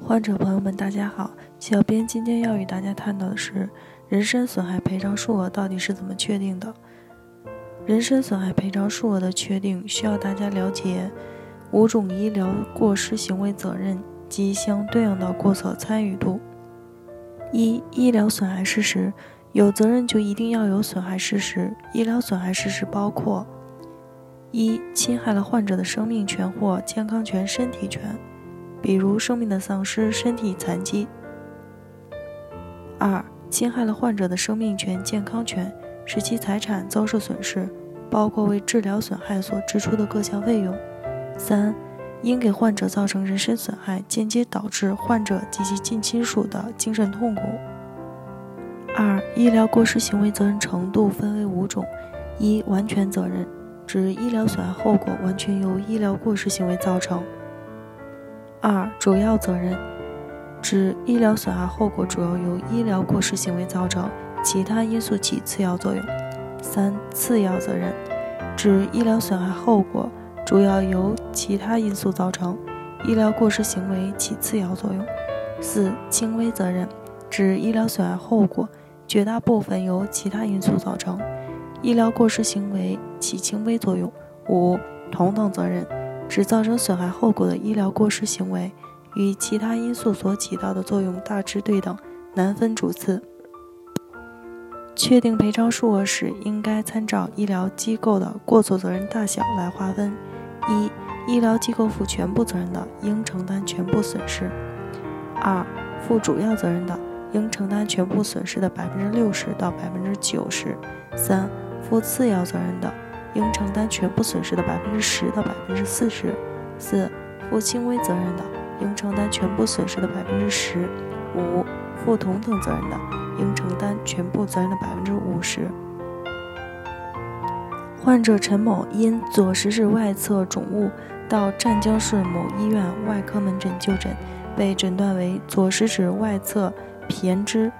患者朋友们，大家好。小编今天要与大家探讨的是，人身损害赔偿数额到底是怎么确定的？人身损害赔偿数额的确定，需要大家了解五种医疗过失行为责任及相对应的过错参与度。一、医疗损害事实，有责任就一定要有损害事实。医疗损害事实包括：一、侵害了患者的生命权或健康权、身体权。比如生命的丧失、身体残疾。二、侵害了患者的生命权、健康权，使其财产遭受损失，包括为治疗损害所支出的各项费用。三、因给患者造成人身损害，间接导致患者及其近亲属的精神痛苦。二、医疗过失行为责任程度分为五种：一、完全责任，指医疗损害后果完全由医疗过失行为造成。二、主要责任，指医疗损害后果主要由医疗过失行为造成，其他因素起次要作用。三、次要责任，指医疗损害后果主要由其他因素造成，医疗过失行为起次要作用。四、轻微责任，指医疗损害后果绝大部分由其他因素造成，医疗过失行为起轻微作用。五、同等责任。只造成损害后果的医疗过失行为与其他因素所起到的作用大致对等，难分主次。确定赔偿数额时，应该参照医疗机构的过错责任大小来划分：一、医疗机构负全部责任的，应承担全部损失；二、负主要责任的，应承担全部损失的百分之六十到百分之九十；三、负次要责任的。应承担全部损失的百分之十到百分之四十四，负轻微责任的，应承担全部损失的百分之十五，负同等责任的，应承担全部责任的百分之五十。患者陈某因左食指外侧肿物到湛江市某医院外科门诊就诊，被诊断为左食指外侧胼胝，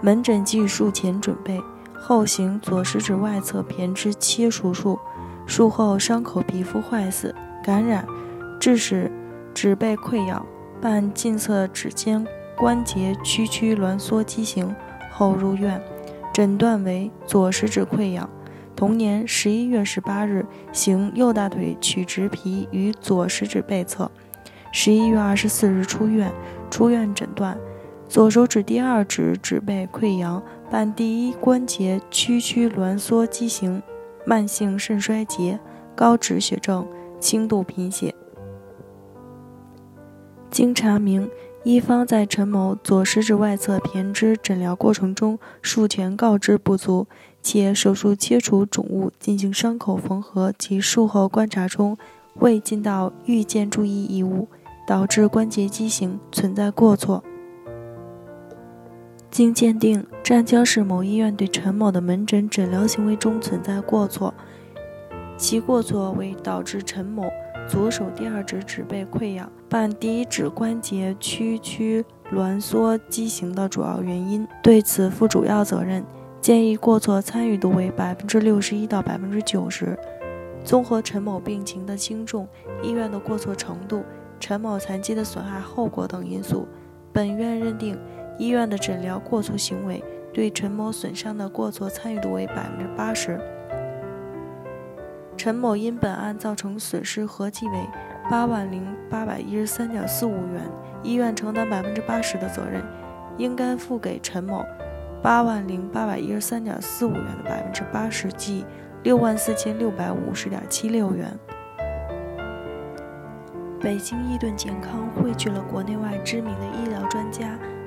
门诊给予术前准备。后行左食指外侧胼胝切除术，术后伤口皮肤坏死、感染，致使指背溃疡，伴近侧指尖关节屈曲挛缩畸形，后入院，诊断为左食指溃疡。同年十一月十八日，行右大腿取直皮于左食指背侧。十一月二十四日出院，出院诊断左手指第二指指背溃疡。伴第一关节屈曲挛缩畸形，慢性肾衰竭，高脂血症，轻度贫血。经查明，医方在陈某左食指外侧胼胝诊疗过程中术前告知不足，且手术切除肿物、进行伤口缝合及术后观察中未尽到预见注意义务，导致关节畸形，存在过错。经鉴定，湛江市某医院对陈某的门诊诊疗行为中存在过错，其过错为导致陈某左手第二指指背溃疡伴第一指关节屈曲挛缩畸形的主要原因，对此负主要责任。建议过错参与度为百分之六十一到百分之九十。综合陈某病情的轻重、医院的过错程度、陈某残疾的损害后果等因素，本院认定。医院的诊疗过错行为对陈某损伤的过错参与度为百分之八十。陈某因本案造成损失合计为八万零八百一十三点四五元，医院承担百分之八十的责任，应该付给陈某八万零八百一十三点四五元的百分之八十，即六万四千六百五十点七六元。北京伊顿健康汇聚了国内外知名的医疗专家。